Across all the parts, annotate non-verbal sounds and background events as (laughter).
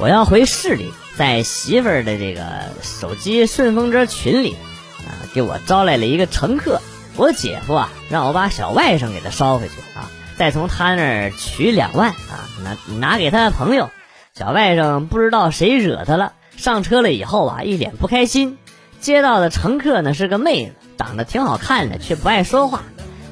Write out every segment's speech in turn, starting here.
我要回市里，在媳妇儿的这个手机顺风车群里，啊，给我招来了一个乘客。我姐夫啊，让我把小外甥给他捎回去啊，再从他那儿取两万啊，拿拿给他的朋友。小外甥不知道谁惹他了，上车了以后啊，一脸不开心。接到的乘客呢是个妹子，长得挺好看的，却不爱说话。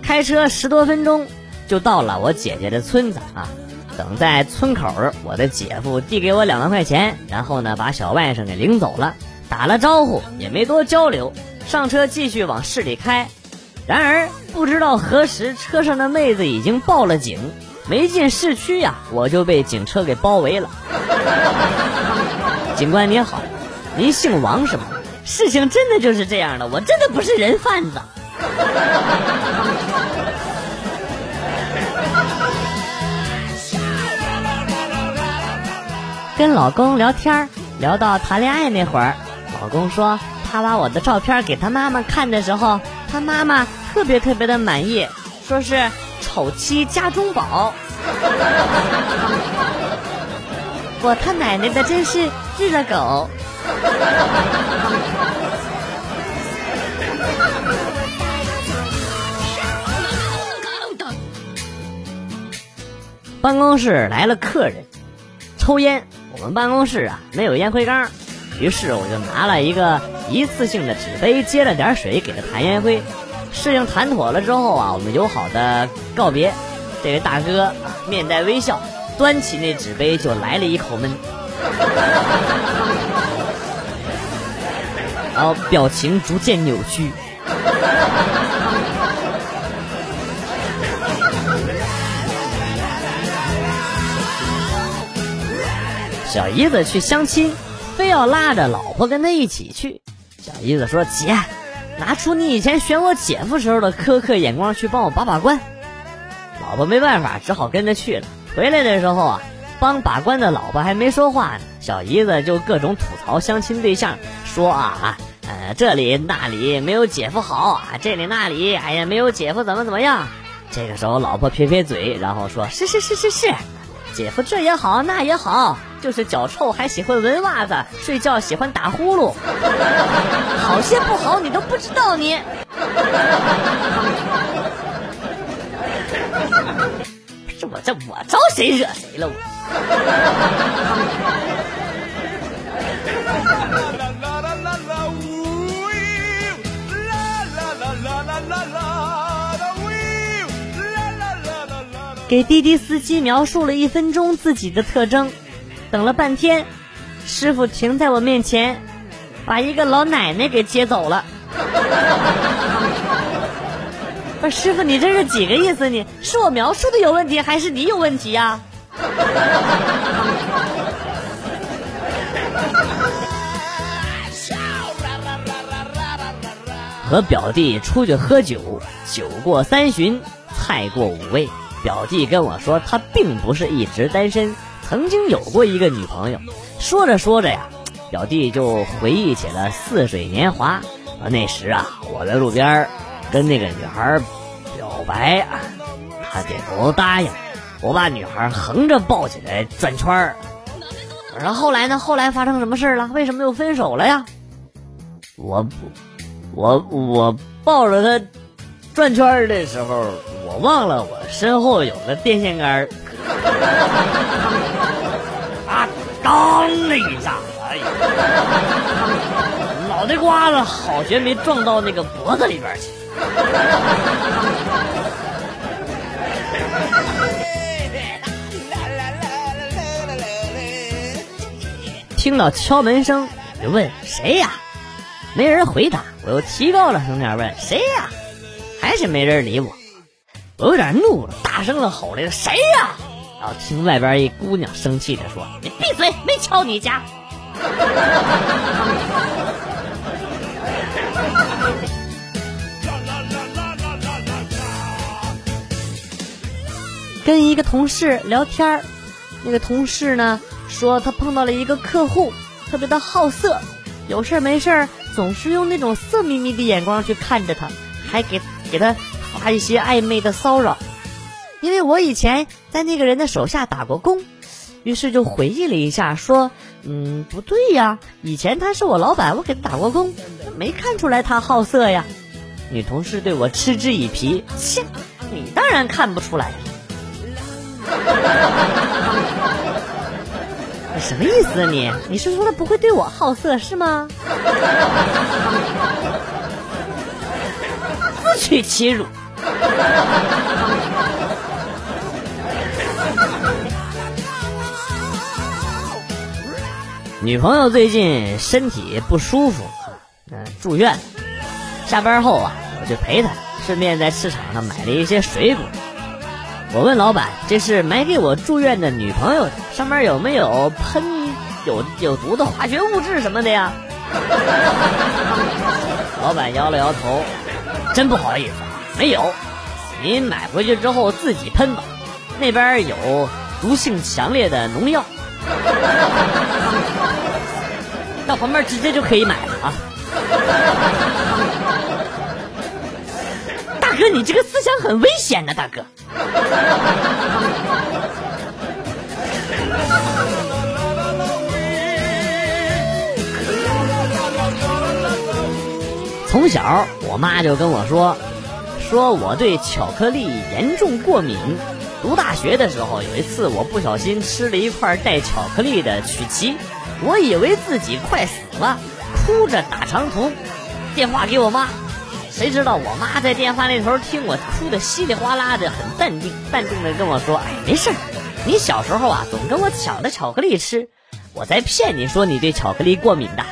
开车十多分钟就到了我姐姐的村子啊。等在村口，我的姐夫递给我两万块钱，然后呢把小外甥给领走了，打了招呼也没多交流，上车继续往市里开。然而不知道何时，车上的妹子已经报了警，没进市区呀，我就被警车给包围了。(laughs) 警官您好，您姓王是吗？事情真的就是这样的，我真的不是人贩子。跟老公聊天聊到谈恋爱那会儿，老公说他把我的照片给他妈妈看的时候，他妈妈特别特别的满意，说是丑妻家中宝。(laughs) 我他奶奶的，真是日了狗！(laughs) 办公室来了客人，抽烟。我们办公室啊没有烟灰缸，于是我就拿了一个一次性的纸杯，接了点水给他弹烟灰。事情谈妥了之后啊，我们友好的告别。这位大哥啊面带微笑，端起那纸杯就来了一口闷，(laughs) 然后表情逐渐扭曲。小姨子去相亲，非要拉着老婆跟他一起去。小姨子说：“姐，拿出你以前选我姐夫时候的苛刻眼光去帮我把把关。”老婆没办法，只好跟着去了。回来的时候啊，帮把关的老婆还没说话呢，小姨子就各种吐槽相亲对象，说啊，呃，这里那里没有姐夫好啊，这里那里，哎呀，没有姐夫怎么怎么样。这个时候，老婆撇撇嘴，然后说：“是是是是是，姐夫这也好那也好。”就是脚臭还喜欢闻袜子，睡觉喜欢打呼噜，好些不好你都不知道你。不是我这我招谁惹谁了我？给滴滴司机描述了一分钟自己的特征。等了半天，师傅停在我面前，把一个老奶奶给接走了。(laughs) 不是师傅，你这是几个意思？你是我描述的有问题，还是你有问题呀？(laughs) 和表弟出去喝酒，酒过三巡，菜过五味。表弟跟我说，他并不是一直单身。曾经有过一个女朋友，说着说着呀，表弟就回忆起了似水年华。那时啊，我在路边跟那个女孩表白，她点头答应。我把女孩横着抱起来转圈儿。然后后来呢？后来发生什么事了？为什么又分手了呀？我我我抱着她转圈的时候，我忘了我身后有个电线杆 (laughs) 啊！当的一下，哎呀，脑袋瓜子好悬没撞到那个脖子里边去。听到敲门声，我就问谁呀？没人回答，我又提高了声调问谁呀？还是没人理我。我有点怒了，大声的吼了：“谁呀？”然后听外边一姑娘生气的说：“你闭嘴，没敲你家。(laughs) ”跟一个同事聊天那个同事呢说他碰到了一个客户，特别的好色，有事没事总是用那种色眯眯的眼光去看着他，还给给他发一些暧昧的骚扰。因为我以前在那个人的手下打过工，于是就回忆了一下，说：“嗯，不对呀，以前他是我老板，我给他打过工，没看出来他好色呀。”女同事对我嗤之以鼻：“切，你当然看不出来。(laughs) ”你什么意思啊你？你是说他不会对我好色是吗？(laughs) 自取其辱。女朋友最近身体不舒服，嗯，住院。下班后啊，我就陪她，顺便在市场上买了一些水果。我问老板：“这是买给我住院的女朋友的，上面有没有喷有有毒的化学物质什么的呀？” (laughs) 老板摇了摇头：“真不好意思，没有。您买回去之后自己喷吧，那边有毒性强烈的农药，(laughs) 到旁边直接就可以买了啊。”大哥，你这个思想很危险的，大哥。从小，我妈就跟我说，说我对巧克力严重过敏。读大学的时候，有一次我不小心吃了一块带巧克力的曲奇，我以为自己快死了，哭着打长途电话给我妈。谁知道我妈在电话那头听我哭的稀里哗啦的，很淡定，淡定的跟我说：“哎，没事儿，你小时候啊总跟我抢着巧克力吃，我在骗你说你对巧克力过敏的。”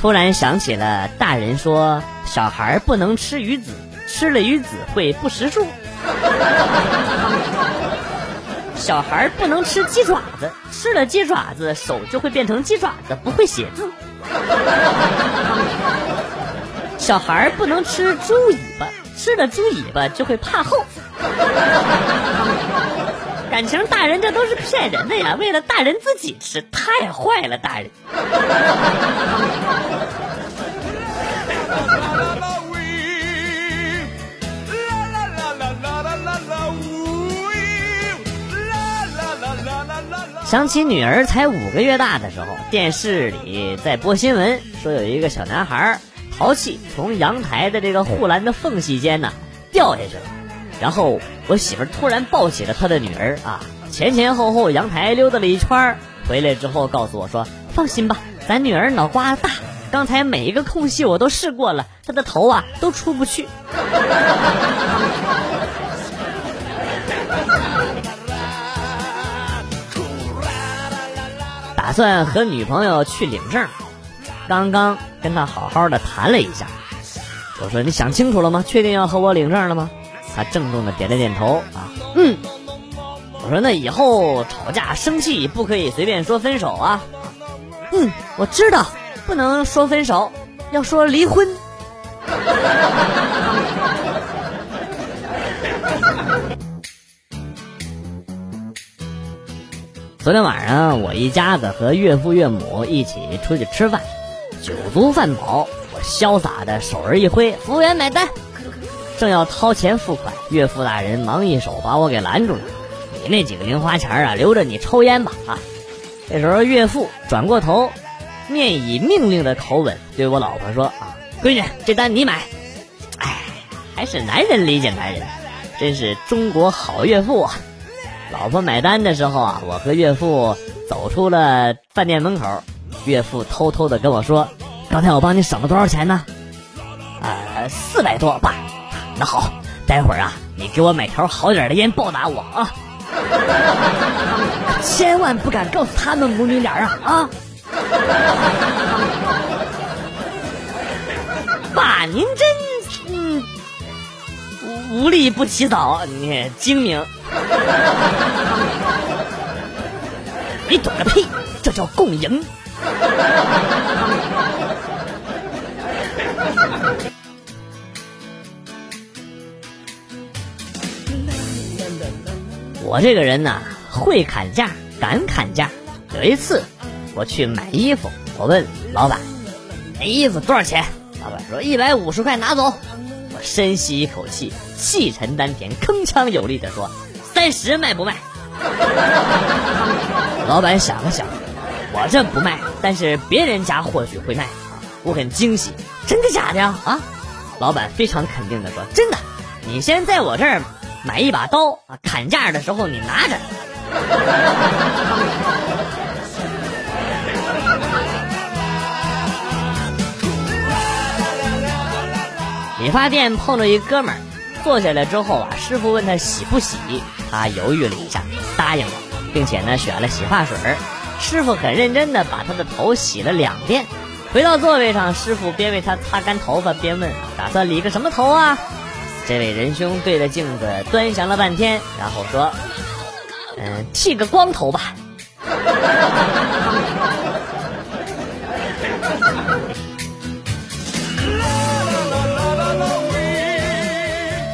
突然想起了大人说小孩不能吃鱼子，吃了鱼子会不识数。小孩不能吃鸡爪子，吃了鸡爪子手就会变成鸡爪子，不会写字。小孩不能吃猪尾巴，吃了猪尾巴就会怕厚。感情大人这都是骗人的呀，为了大人自己吃，太坏了，大人。(laughs) 想起女儿才五个月大的时候，电视里在播新闻，说有一个小男孩淘气，从阳台的这个护栏的缝隙间呢掉下去了。然后我媳妇突然抱起了她的女儿啊，前前后后阳台溜达了一圈，回来之后告诉我说：“放心吧，咱女儿脑瓜大，刚才每一个空隙我都试过了，她的头啊都出不去。(laughs) ”打算和女朋友去领证，刚刚跟她好好的谈了一下，我说你想清楚了吗？确定要和我领证了吗？他郑重的点了点头啊，嗯。我说那以后吵架生气不可以随便说分手啊。嗯，我知道，不能说分手，要说离婚。(laughs) 昨天晚上，我一家子和岳父岳母一起出去吃饭，酒足饭饱，我潇洒的手儿一挥，服务员买单。正要掏钱付款，岳父大人忙一手把我给拦住了：“你那几个零花钱啊，留着你抽烟吧。”啊！这时候岳父转过头，面以命令的口吻对我老婆说：“啊，闺女，这单你买。”哎，还是男人理解男人，真是中国好岳父啊！老婆买单的时候啊，我和岳父走出了饭店门口，岳父偷偷的跟我说：“刚才我帮你省了多少钱呢？”啊，四百多爸。那好，待会儿啊，你给我买条好点的烟报答我啊！(laughs) 千万不敢告诉他们母女俩啊啊！(laughs) 爸，您真嗯无利不起早，你精明。你懂个屁！这叫共赢。我这个人呢，会砍价，敢砍价。有一次，我去买衣服，我问老板：“那衣服多少钱？”老板说：“一百五十块，拿走。”我深吸一口气，气沉丹田，铿锵有力地说：“三十卖不卖？” (laughs) 老板想了想，我这不卖，但是别人家或许会卖啊！我很惊喜，真的假的？啊！老板非常肯定地说：“真的，你先在我这儿买一把刀啊，砍价的时候你拿着。”理发店碰到一哥们儿，坐下来之后啊，师傅问他洗不洗，他犹豫了一下，答应了，并且呢选了洗发水。师傅很认真的把他的头洗了两遍。回到座位上，师傅边为他擦干头发边问：“打算理个什么头啊？”这位仁兄对着镜子端详了半天，然后说：“嗯，剃个光头吧。(laughs) ”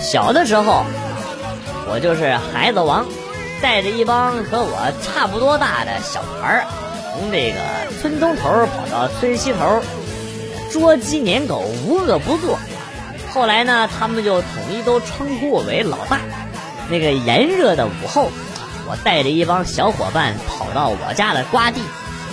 小的时候，我就是孩子王，带着一帮和我差不多大的小孩儿，从这个村东头跑到村西头，捉鸡撵狗，无恶不作。后来呢，他们就统一都称呼我为老大。那个炎热的午后，我带着一帮小伙伴跑到我家的瓜地，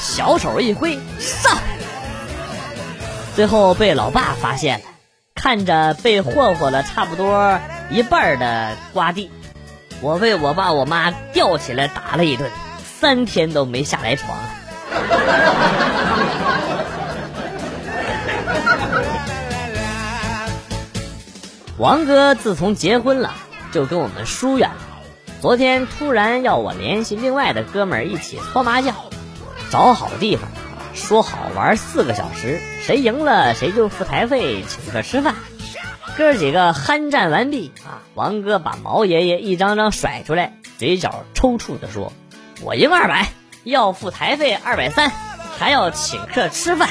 小手一挥，上，最后被老爸发现了。看着被霍霍了差不多一半的瓜地，我被我爸我妈吊起来打了一顿，三天都没下来床。王哥自从结婚了，就跟我们疏远了。昨天突然要我联系另外的哥们儿一起搓麻将，找好地方。说好玩四个小时，谁赢了谁就付台费请客吃饭。哥几个酣战完毕啊，王哥把毛爷爷一张张甩出来，嘴角抽搐的说：“我赢二百，要付台费二百三，还要请客吃饭。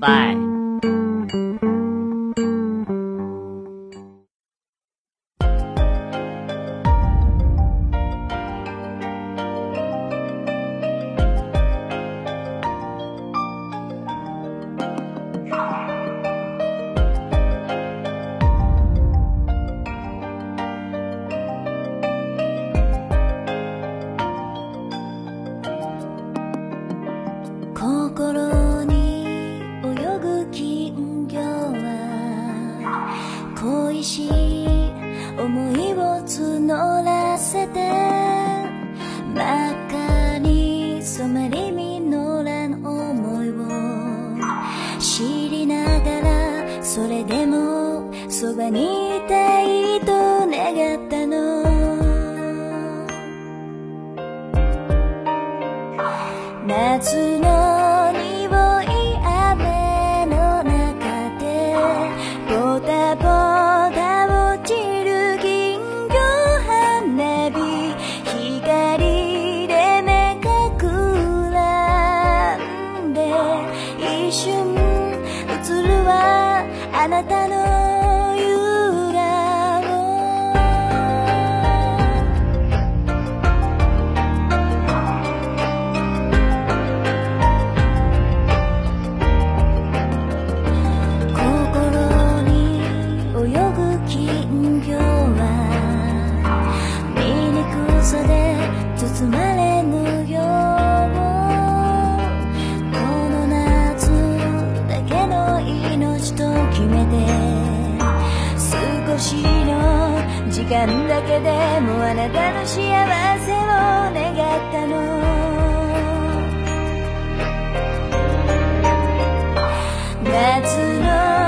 拜。知りながらそれでもそばにいたいと Oh. だけでもあなたの幸せを願ったの。夏の